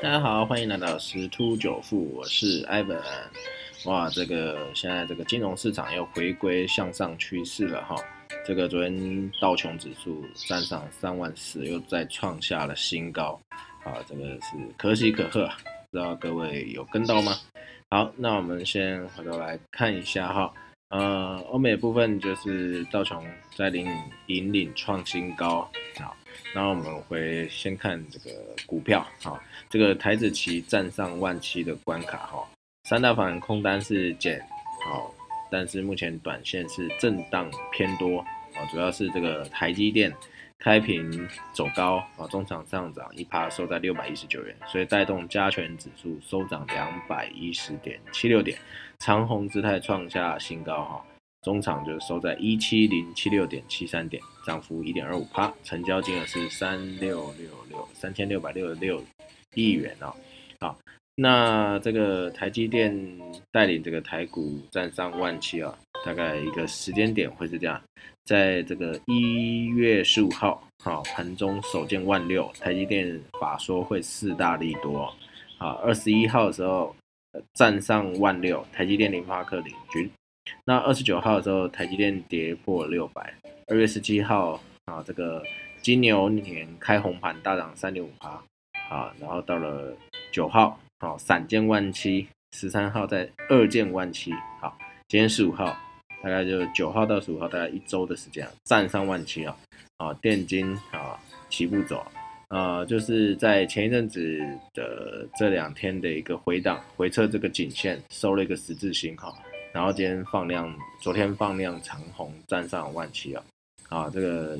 大家好，欢迎来到十突九富，我是 Ivan。哇，这个现在这个金融市场又回归向上趋势了哈。这个昨天道琼指数站上三万四，又再创下了新高啊，这个是可喜可贺，不知道各位有跟到吗？好，那我们先回头来看一下哈。呃，欧美部分就是道琼在领引领创新高，好，然后我们会先看这个股票，好，这个台子期站上万七的关卡，哈，三大反空单是减，好，但是目前短线是震荡偏多，啊，主要是这个台积电。开平走高啊，中场上涨一趴，收在六百一十九元，所以带动加权指数收涨两百一十点七六点，长虹姿态创下新高哈，中场就收在一七零七六点七三点，涨幅一点二五趴，成交金额是三六六六三千六百六十六亿元哦，好，那这个台积电带领这个台股站上万七啊。大概一个时间点会是这样，在这个一月十五号，好盘中首见万六，台积电法说会四大利多，啊，二十一号的时候站上万六，台积电、联发科领军。那二十九号的时候，台积电跌破六百。二月十七号，啊，这个金牛年开红盘大涨三点五趴，啊，然后到了九号，好闪见万七，十三号在二见万七，好，今天十五号。大概就九号到十五号，大概一周的时间，站上万七啊，啊，电金啊起步走，呃，就是在前一阵子的这两天的一个回档回撤这个颈线，收了一个十字星哈，然后今天放量，昨天放量长红，站上万七啊，啊，这个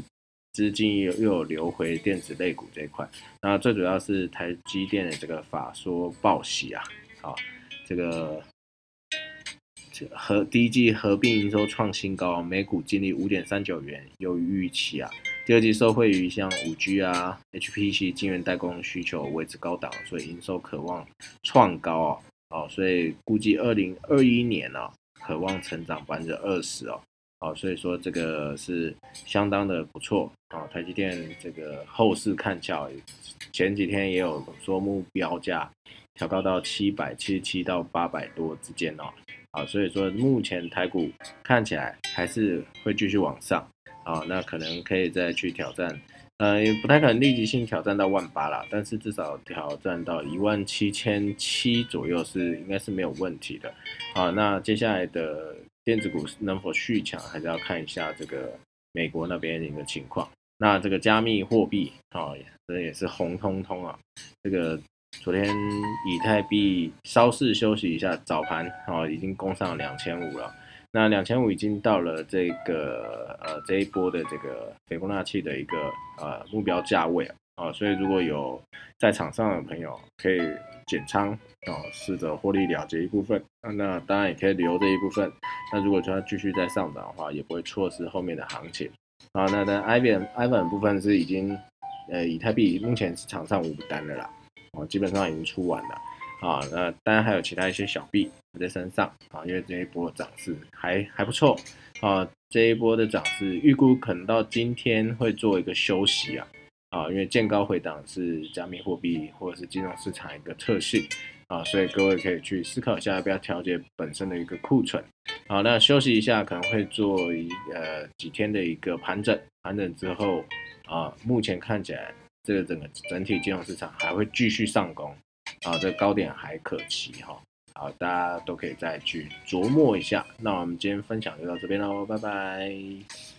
资金又又流回电子类股这一块，那最主要是台积电的这个法说报喜啊，啊，这个。和第一季合并营收创新高，每股净利五点三九元，优于预期啊。第二季受惠于像五 G 啊、HPC 晶圆代工需求维持高档，所以营收渴望创高啊。哦，所以估计二零二一年呢，渴望成长百分之二十哦。哦，所以说这个是相当的不错啊。台积电这个后市看俏，前几天也有说目标价调高到七百七十七到八百多之间哦。啊，所以说目前台股看起来还是会继续往上啊，那可能可以再去挑战，呃，也不太可能立即性挑战到万八啦，但是至少挑战到一万七千七左右是应该是没有问题的。啊，那接下来的电子股能否续强，还是要看一下这个美国那边的一个情况。那这个加密货币啊，这也是红彤彤啊，这个。昨天以太币稍事休息一下，早盘啊已经攻上两千五了。那两千五已经到了这个呃这一波的这个斐波那契的一个呃目标价位啊。啊，所以如果有在场上的朋友可以减仓哦，试着获利了结一部分。那当然也可以留这一部分。那如果说它继续在上涨的话，也不会错失后面的行情。啊，那那 i v a n i v a n 部分是已经呃以太币目前是场上五单的啦。哦，基本上已经出完了，啊，那当然还有其他一些小币在身上，啊，因为这一波涨势还还不错，啊，这一波的涨势预估可能到今天会做一个休息啊，啊，因为见高回档是加密货币或者是金融市场一个特性，啊，所以各位可以去思考一下要不要调节本身的一个库存，好，那休息一下可能会做一呃几天的一个盘整，盘整之后，啊，目前看起来。这个整个整体金融市场还会继续上攻，啊，这个高点还可期哈，好，大家都可以再去琢磨一下。那我们今天分享就到这边喽，拜拜。